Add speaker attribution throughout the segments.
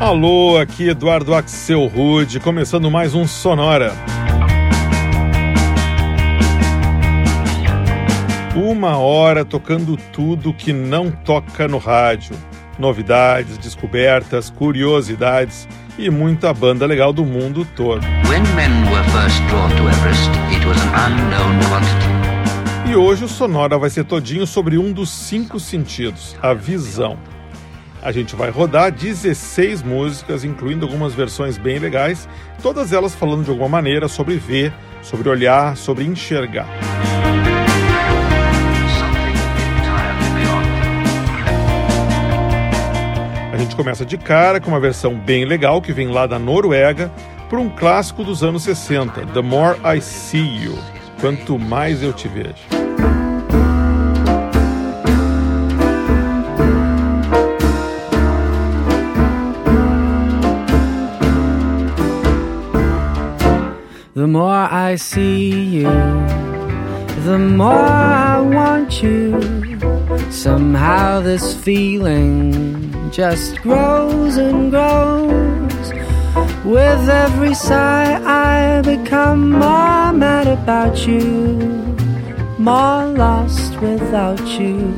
Speaker 1: Alô, aqui Eduardo Axel Rude, começando mais um Sonora. Uma hora tocando tudo que não toca no rádio. Novidades, descobertas, curiosidades e muita banda legal do mundo todo. E hoje o Sonora vai ser todinho sobre um dos cinco sentidos, a visão. A gente vai rodar 16 músicas, incluindo algumas versões bem legais, todas elas falando de alguma maneira sobre ver, sobre olhar, sobre enxergar. A gente começa de cara com uma versão bem legal que vem lá da Noruega para um clássico dos anos 60, The More I See You. Quanto mais eu te vejo.
Speaker 2: The more I see you, the more I want you. Somehow this feeling just grows and grows. With every sigh, I become more mad about you, more lost without you,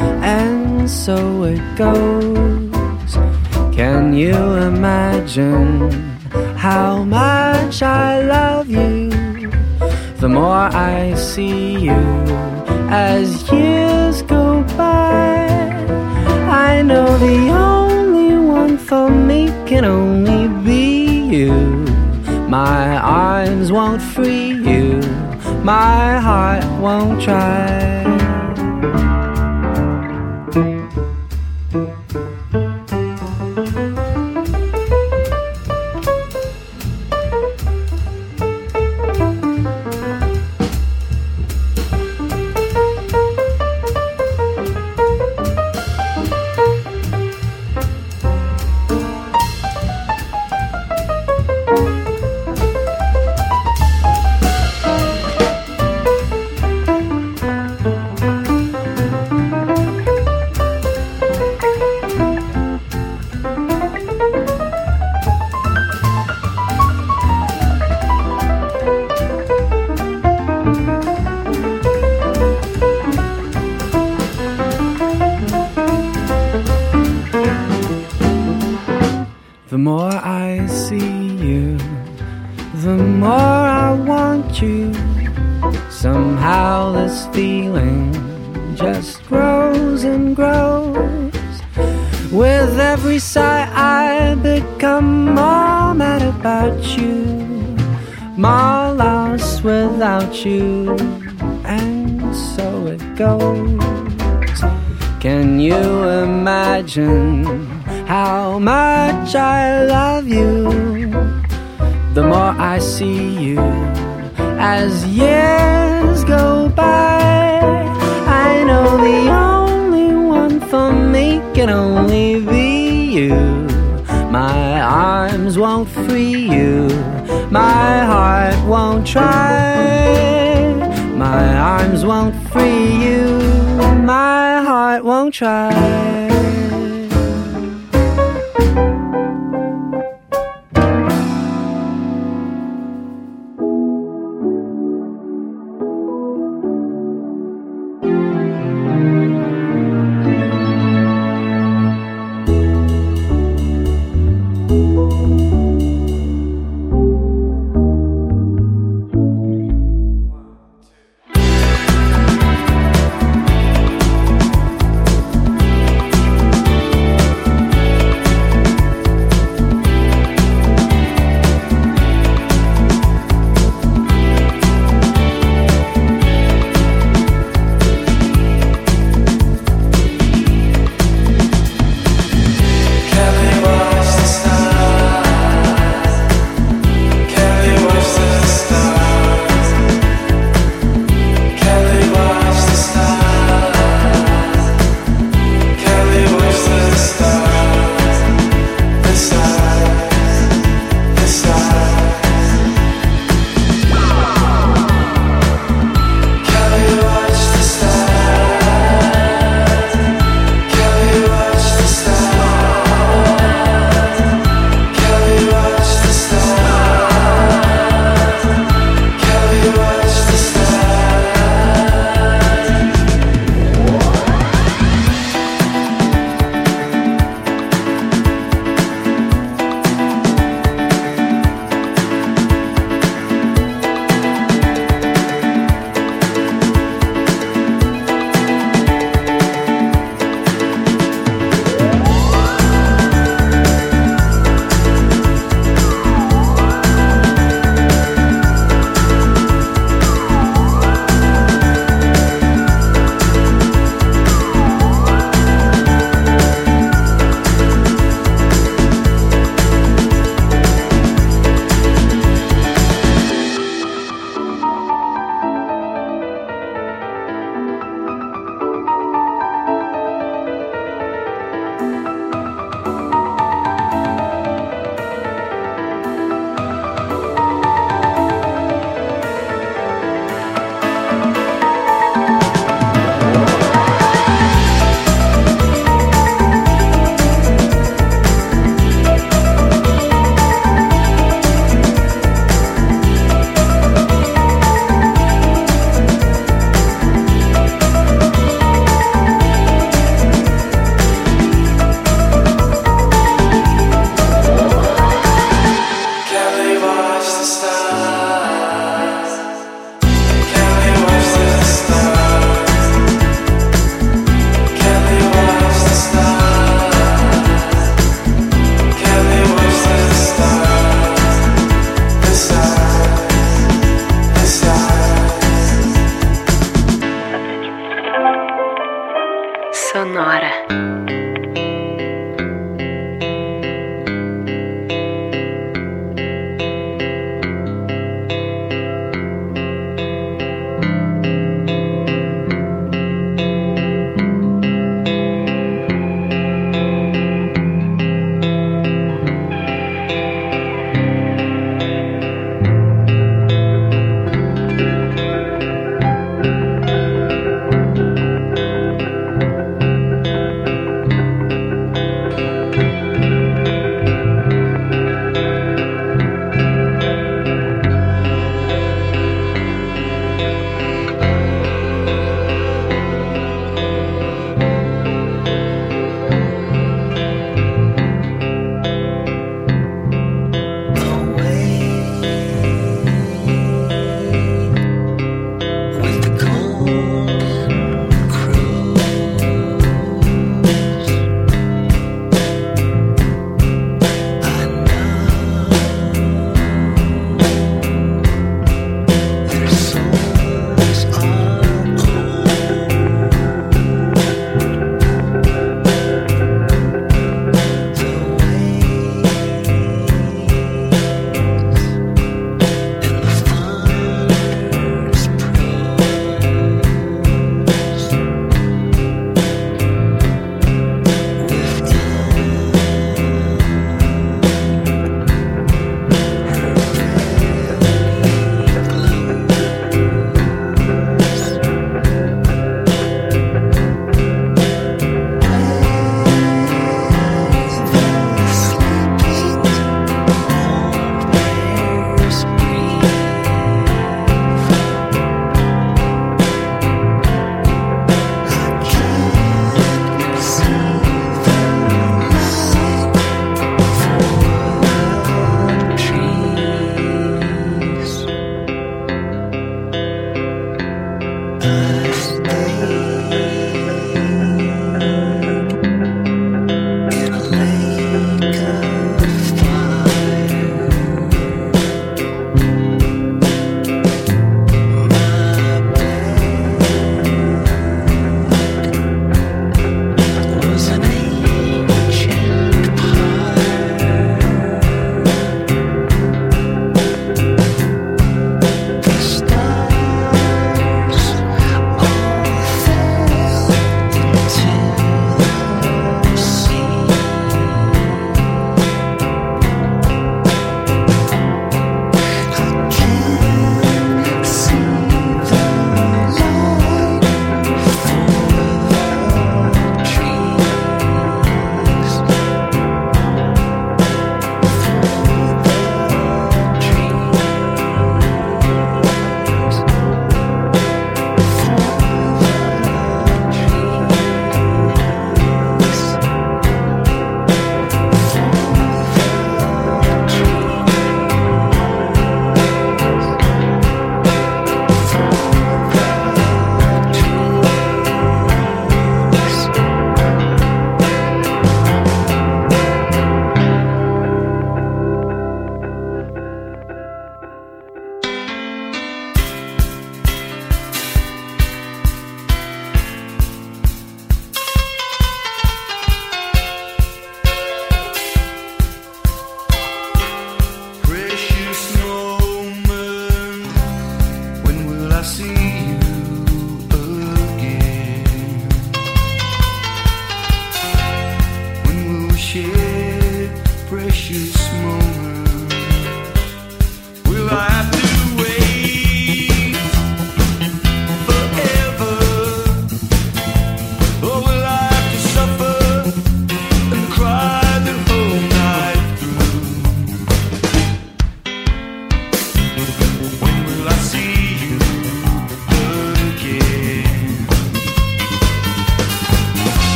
Speaker 2: and so it goes. Can you imagine? How much I love you. The more I see you as years go by, I know the only one for me can only be you. My arms won't free you, my heart won't try. Imagine how much I love you? The more I see you as years go by, I know the only one for me can only be you. My arms won't free you, my heart won't try. My arms won't free you, my heart won't try.
Speaker 3: Sonora.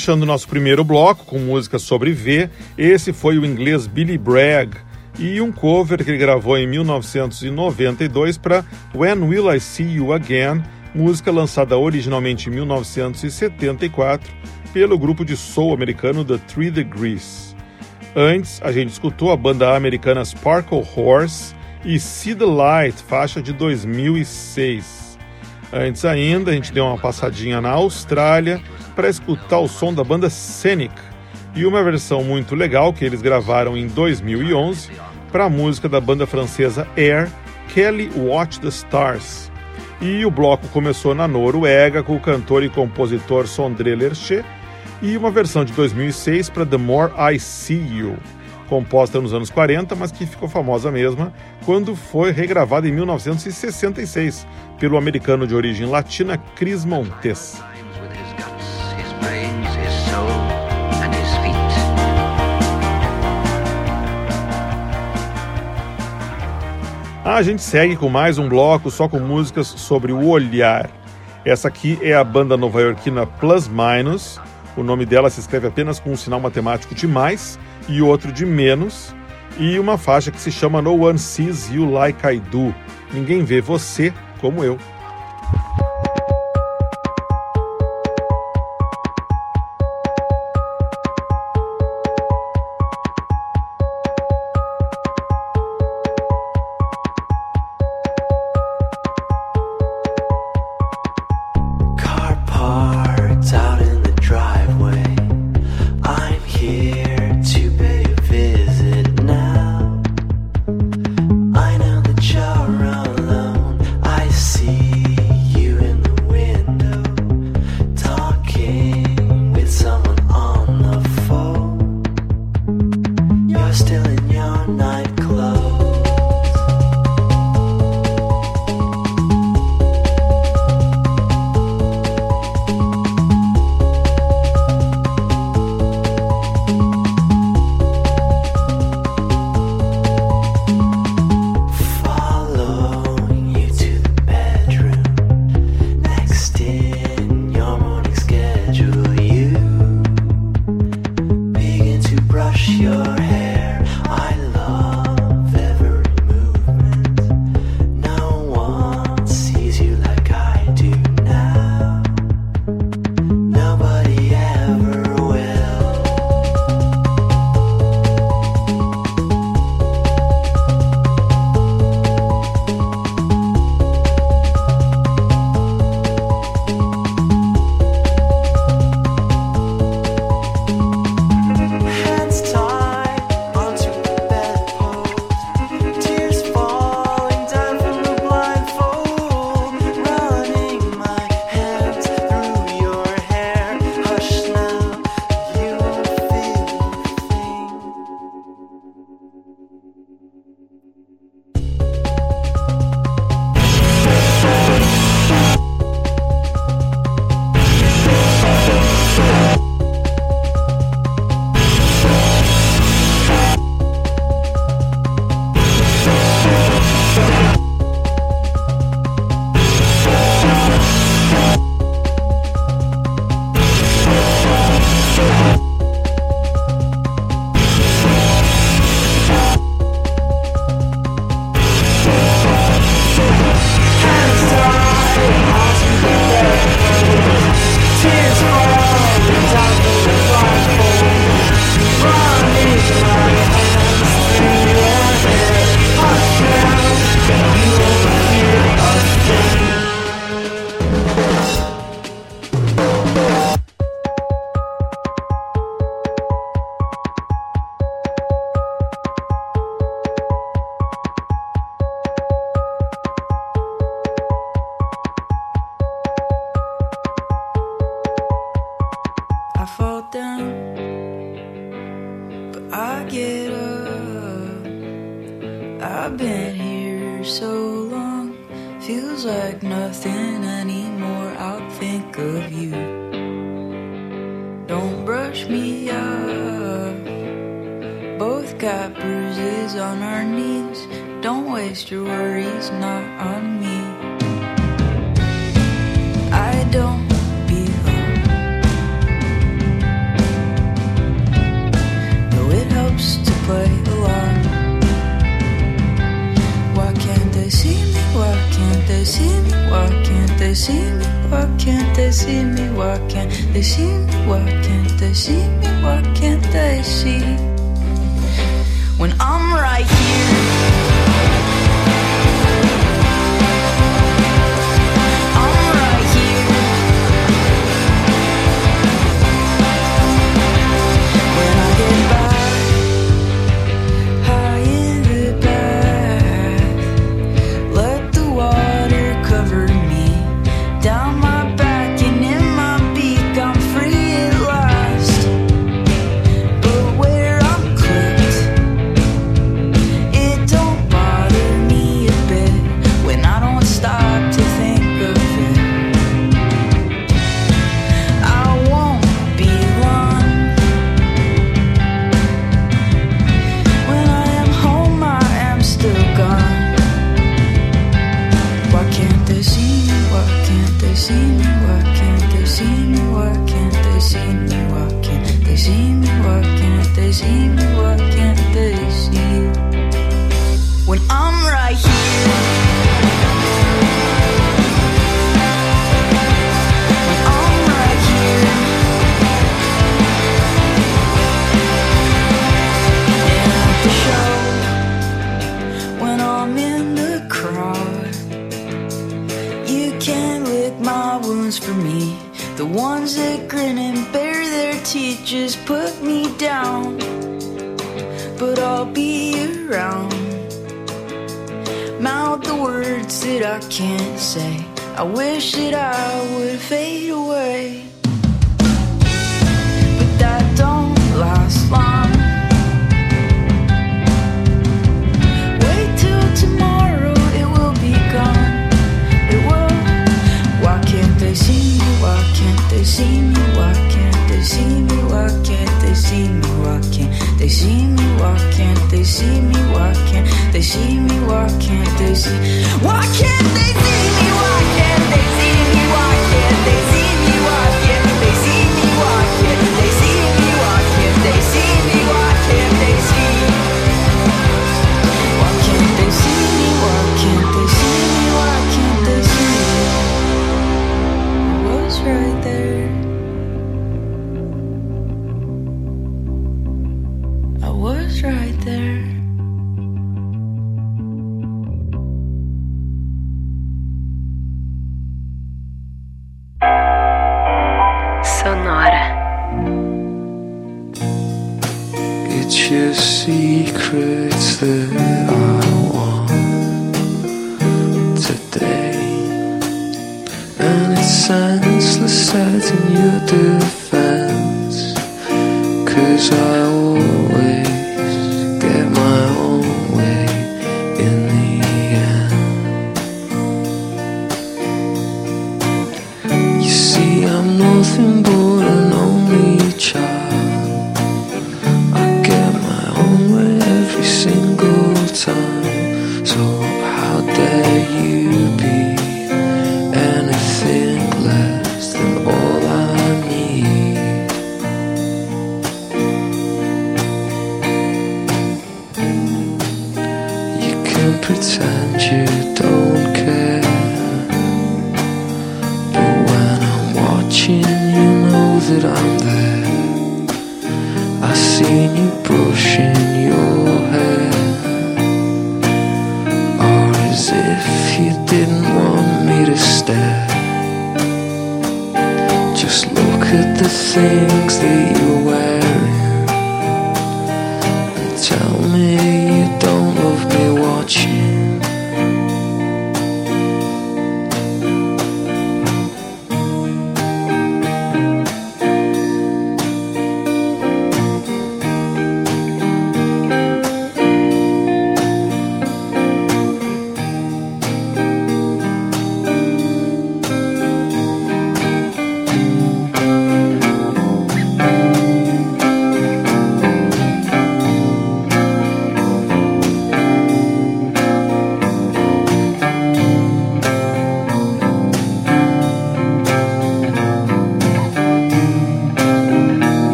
Speaker 1: Fechando nosso primeiro bloco com música sobre V, esse foi o inglês Billy Bragg e um cover que ele gravou em 1992 para When Will I See You Again, música lançada originalmente em 1974 pelo grupo de soul americano The Three Degrees. Antes, a gente escutou a banda americana Sparkle Horse e See the Light, faixa de 2006. Antes ainda, a gente deu uma passadinha na Austrália para escutar o som da banda Scenic e uma versão muito legal que eles gravaram em 2011 para a música da banda francesa Air, Kelly Watch the Stars. E o bloco começou na Noruega com o cantor e compositor Sondre Lerche e uma versão de 2006 para The More I See You, composta nos anos 40, mas que ficou famosa mesma quando foi regravada em 1966 pelo americano de origem latina Chris Montes. A gente segue com mais um bloco só com músicas sobre o olhar. Essa aqui é a banda nova-iorquina Plus Minus. O nome dela se escreve apenas com um sinal matemático de mais e outro de menos. E uma faixa que se chama No One Sees You Like I Do. Ninguém vê você como eu.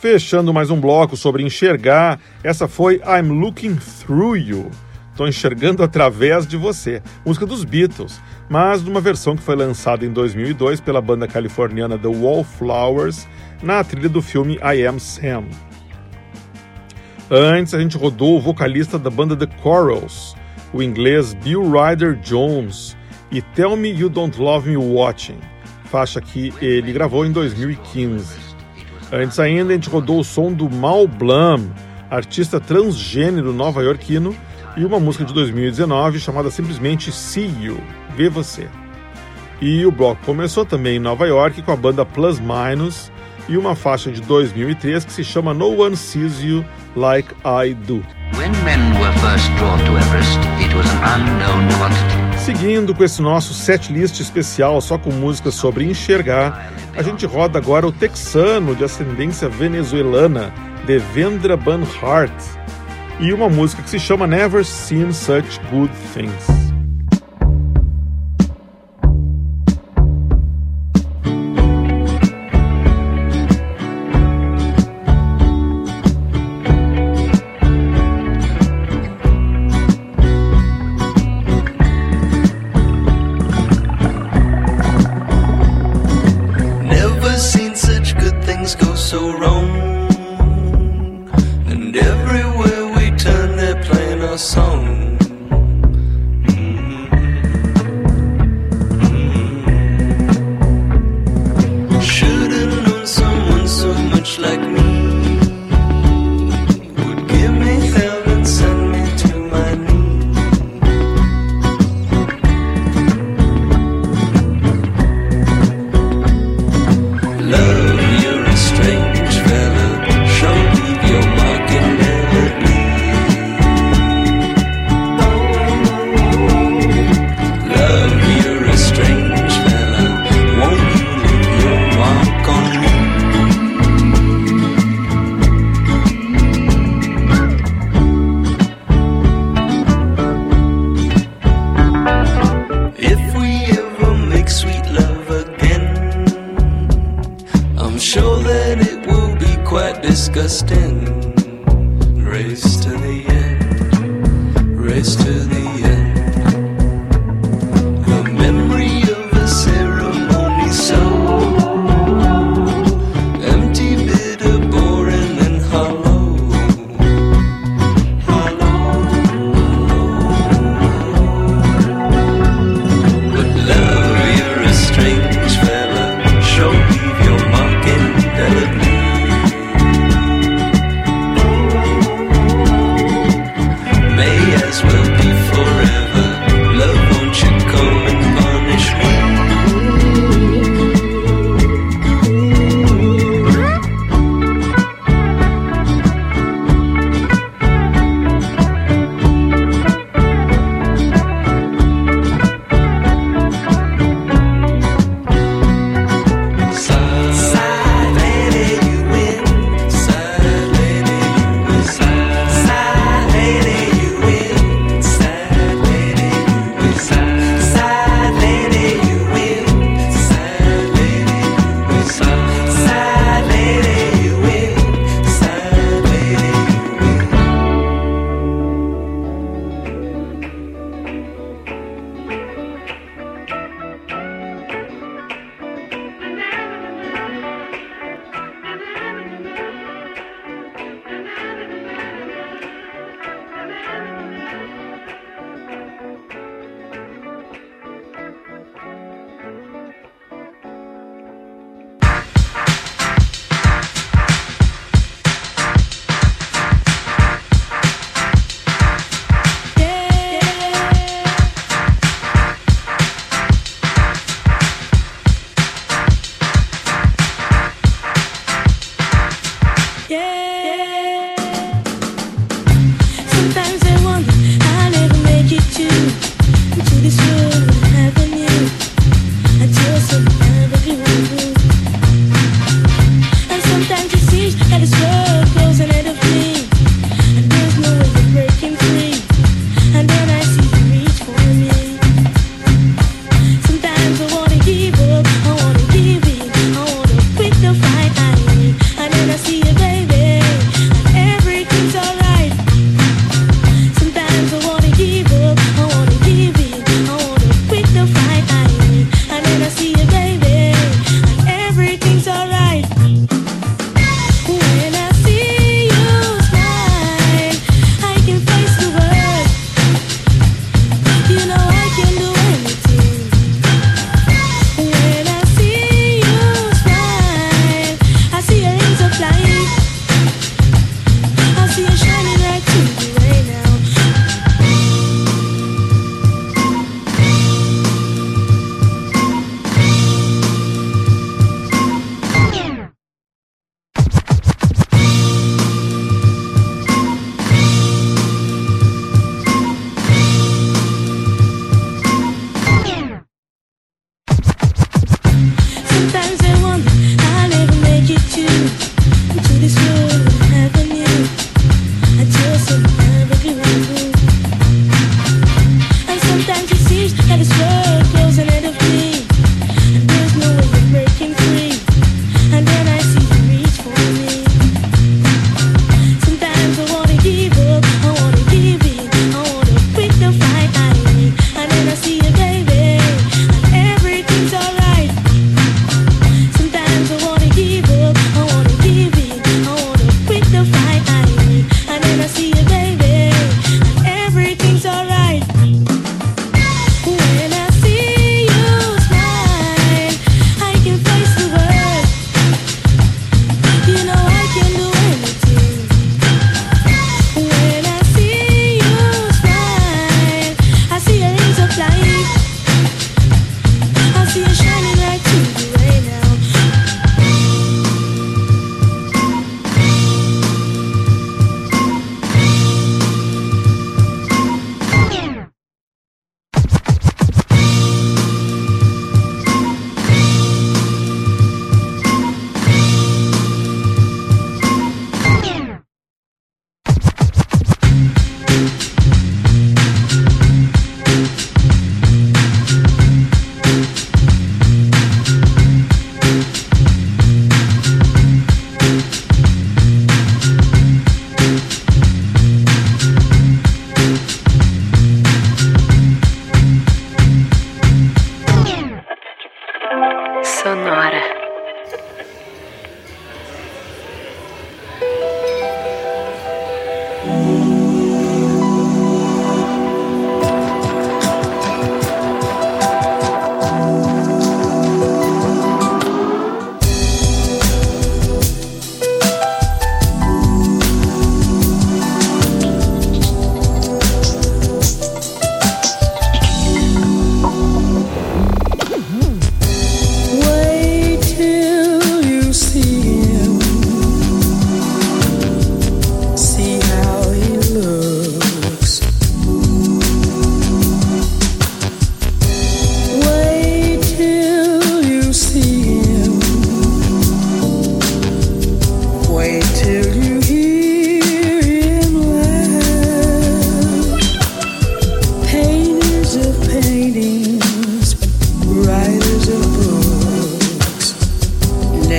Speaker 1: Fechando mais um bloco sobre enxergar, essa foi I'm Looking Through You. Estou enxergando através de você, música dos Beatles, mas numa versão que foi lançada em 2002 pela banda californiana The Wallflowers na trilha do filme I Am Sam. Antes, a gente rodou o vocalista da banda The Corals, o inglês Bill Ryder Jones, e Tell Me You Don't Love Me Watching, faixa que ele gravou em 2015. Antes ainda, a gente rodou o som do Mal Blum, artista transgênero nova-iorquino, e uma música de 2019 chamada simplesmente See You, Vê Você. E o bloco começou também em Nova York com a banda Plus Minus e uma faixa de 2003 que se chama No One Sees You Like I Do.
Speaker 4: When men were first drawn to Everest, it was an unknown quantity.
Speaker 1: Seguindo com esse nosso set list especial só com músicas sobre enxergar, a gente roda agora o texano de ascendência venezuelana, Devendra Banhart, e uma música que se chama Never Seen Such Good Things.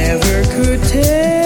Speaker 5: never could tell.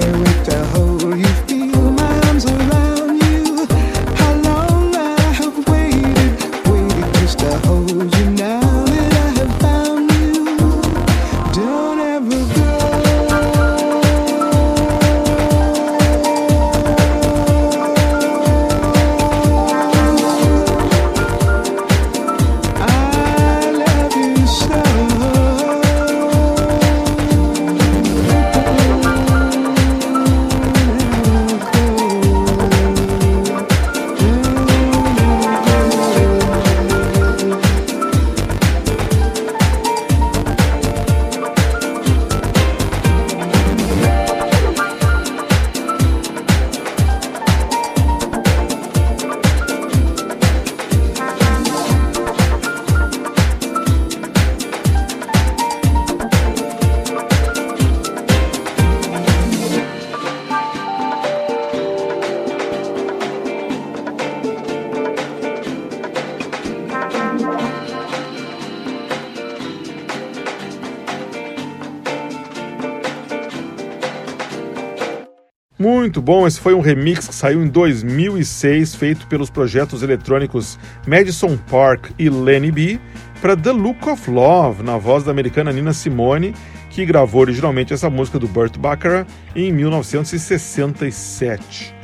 Speaker 5: Hardly wait to hold you,
Speaker 1: muito bom. Esse foi um remix que saiu em 2006, feito pelos projetos eletrônicos Madison Park e Lenny B para The Look of Love, na voz da americana Nina Simone, que gravou originalmente essa música do Burt Bacharach em 1967.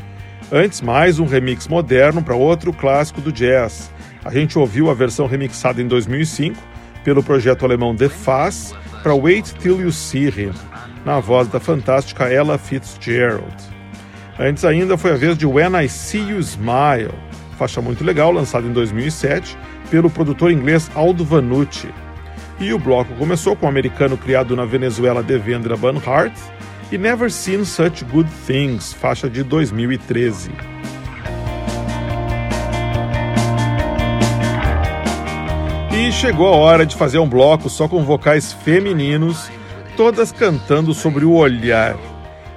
Speaker 1: Antes, mais um remix moderno para outro clássico do jazz.
Speaker 6: A gente ouviu a versão remixada em 2005 pelo projeto alemão The Faz para Wait Till You See Him, na voz da fantástica Ella Fitzgerald. Antes ainda foi a vez de When I See You Smile, faixa muito legal lançada em 2007 pelo produtor inglês Aldo Vanucci. E o bloco começou com o um americano criado na Venezuela Devendra Banhart e Never Seen Such Good Things, faixa de 2013. E chegou a hora de fazer um bloco só com vocais femininos, todas cantando sobre o olhar.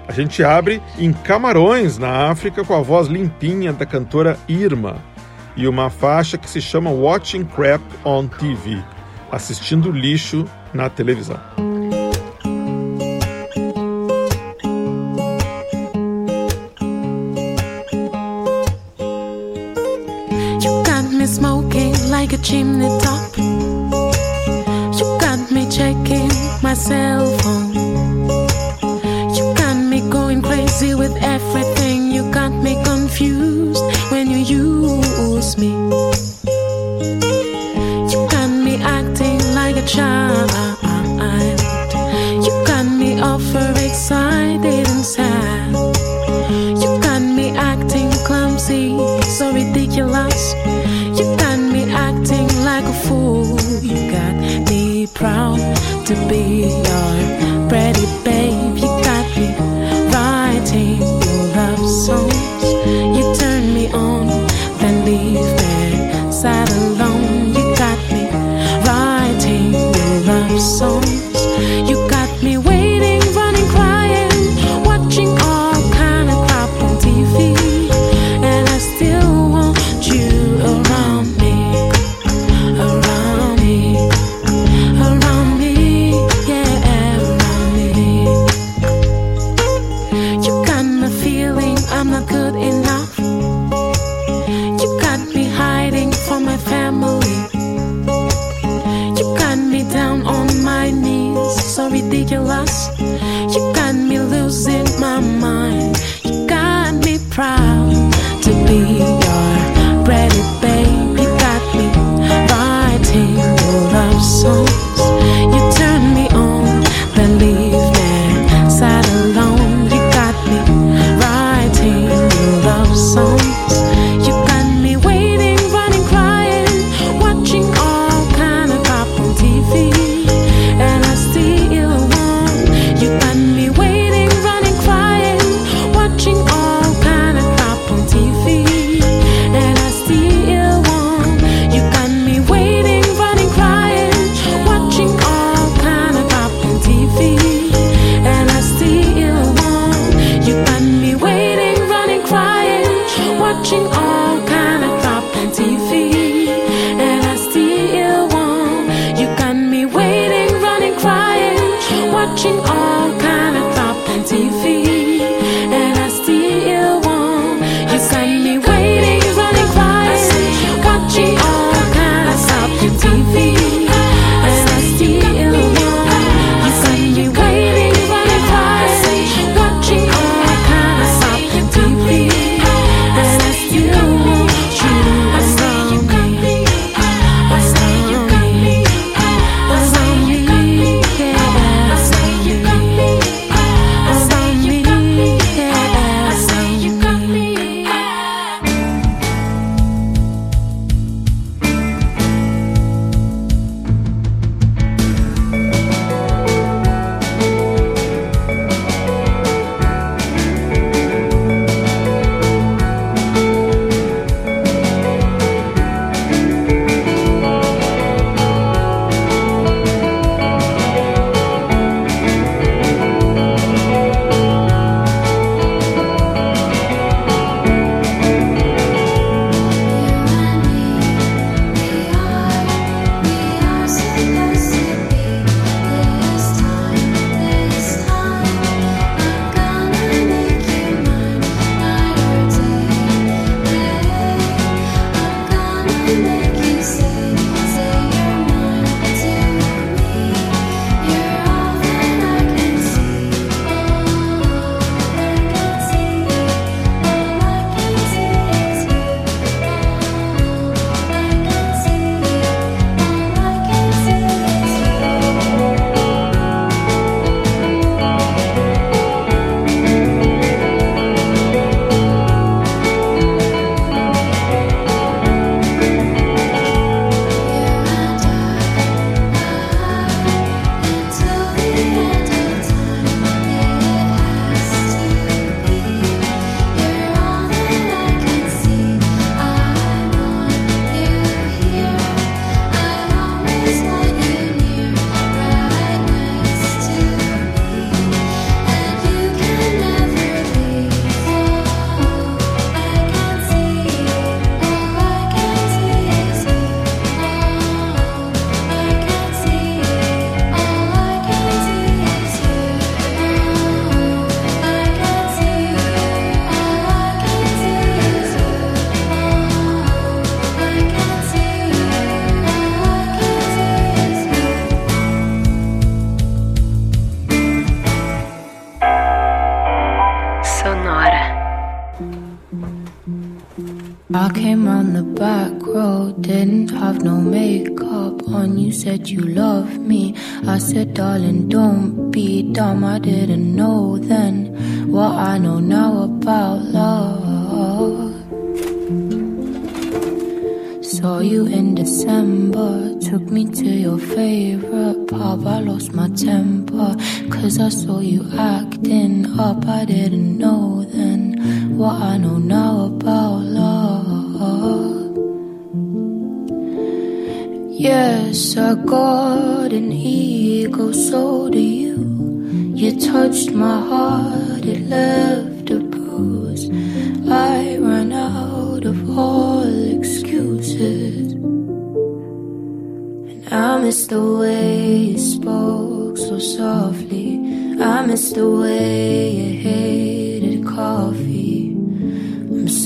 Speaker 6: A gente abre em Camarões, na África, com a voz limpinha da cantora Irma e uma faixa que se chama Watching Crap on TV assistindo lixo na televisão.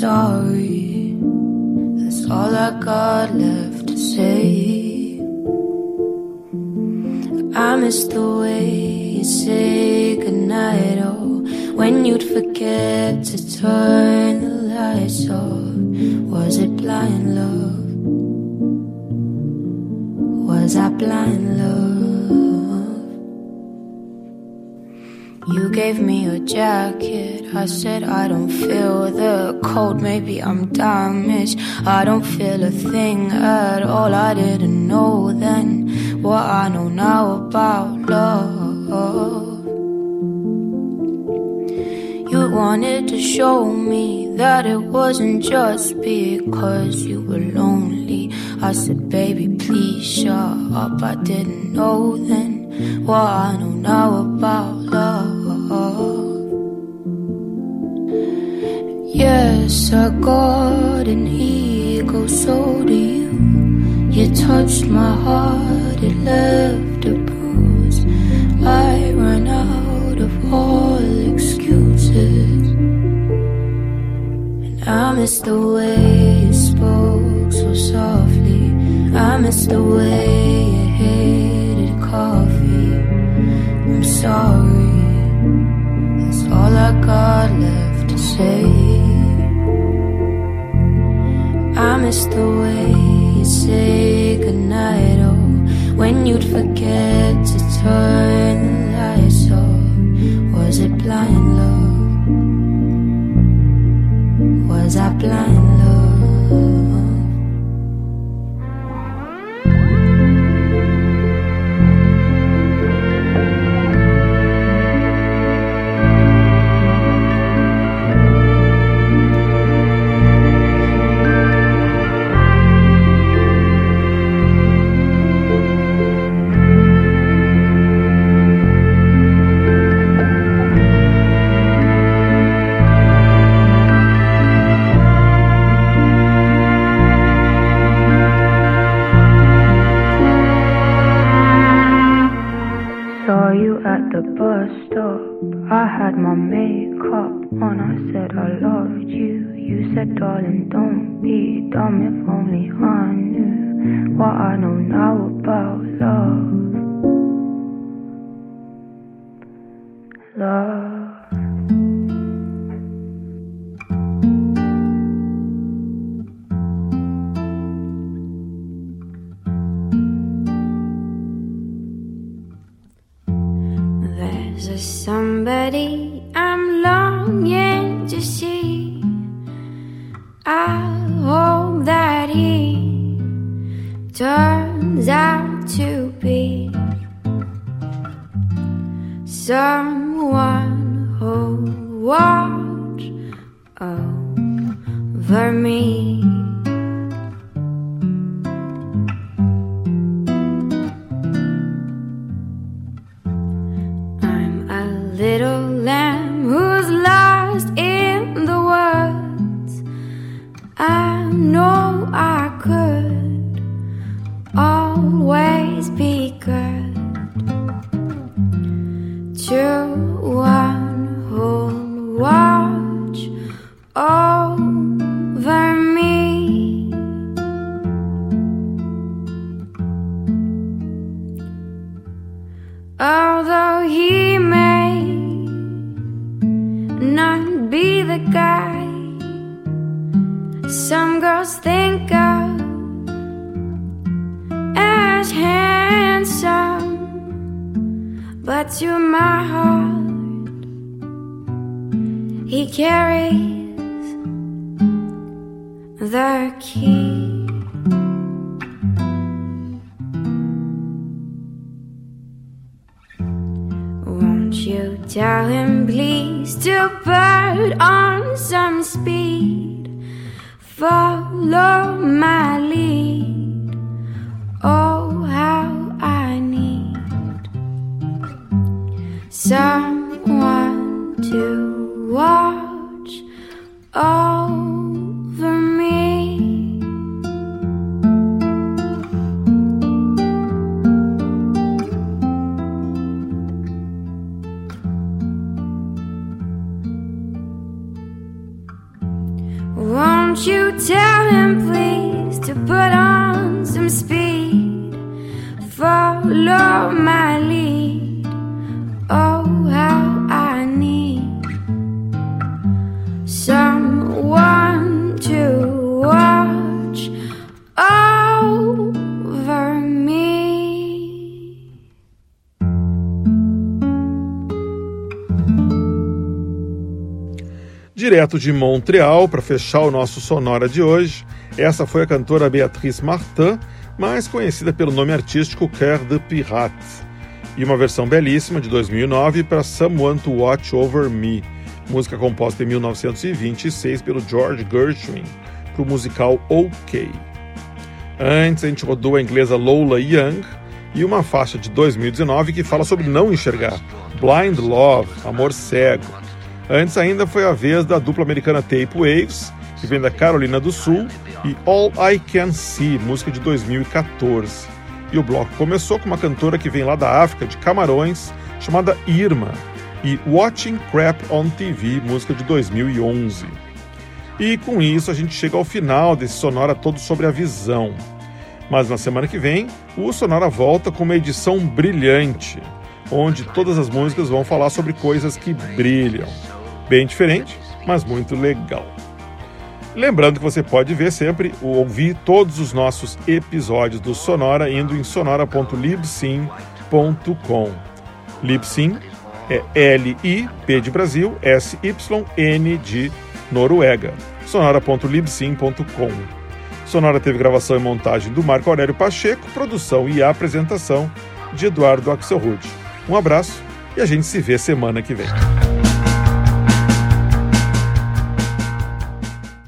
Speaker 7: Sorry. That's all I got left to say. I miss the way you say goodnight, oh, when you'd forget to turn the lights off. Was it blind love? Was I blind love? You gave me a jacket. I said I don't feel the cold. Maybe I'm damaged. I don't feel a thing at all. I didn't know then what I know now about love. You wanted to show me that it wasn't just because you were lonely. I said, baby, please shut up. I didn't know then what I don't know now about love. Yes, I got an ego, so do you. You touched my heart, it left a bruise. I ran out of all excuses. And I miss the way you spoke so softly. I miss the way you hated coffee. Sorry, that's all I got left to say. I miss the way you say goodnight, oh, when you'd forget to turn the lights off. Was it blind love? Was I blind love? I know
Speaker 8: I could
Speaker 1: Direto de Montreal, para fechar o nosso Sonora de hoje, essa foi a cantora Beatrice Martin, mais conhecida pelo nome artístico Cœur de Pirate, e uma versão belíssima de 2009 para Someone to Watch Over Me, música composta em 1926 pelo George Gershwin, para o musical OK. Antes a gente rodou a inglesa Lola Young e uma faixa de 2019 que fala sobre não enxergar, Blind Love, Amor Cego. Antes ainda foi a vez da dupla americana Tape Waves, que vem da Carolina do Sul, e All I Can See, música de 2014. E o bloco começou com uma cantora que vem lá da África, de Camarões, chamada Irma, e Watching Crap on TV, música de 2011. E com isso a gente chega ao final desse Sonora todo sobre a visão. Mas na semana que vem, o Sonora volta com uma edição brilhante, onde todas as músicas vão falar sobre coisas que brilham. Bem diferente, mas muito legal. Lembrando que você pode ver sempre ou ouvir todos os nossos episódios do Sonora indo em sonora.libsyn.com. Libsyn é L-I-P de Brasil, S-Y-N de Noruega. sonora.libsyn.com. Sonora teve gravação e montagem do Marco Aurélio Pacheco, produção e apresentação de Eduardo Axelrod. Um abraço e a gente se vê semana que vem.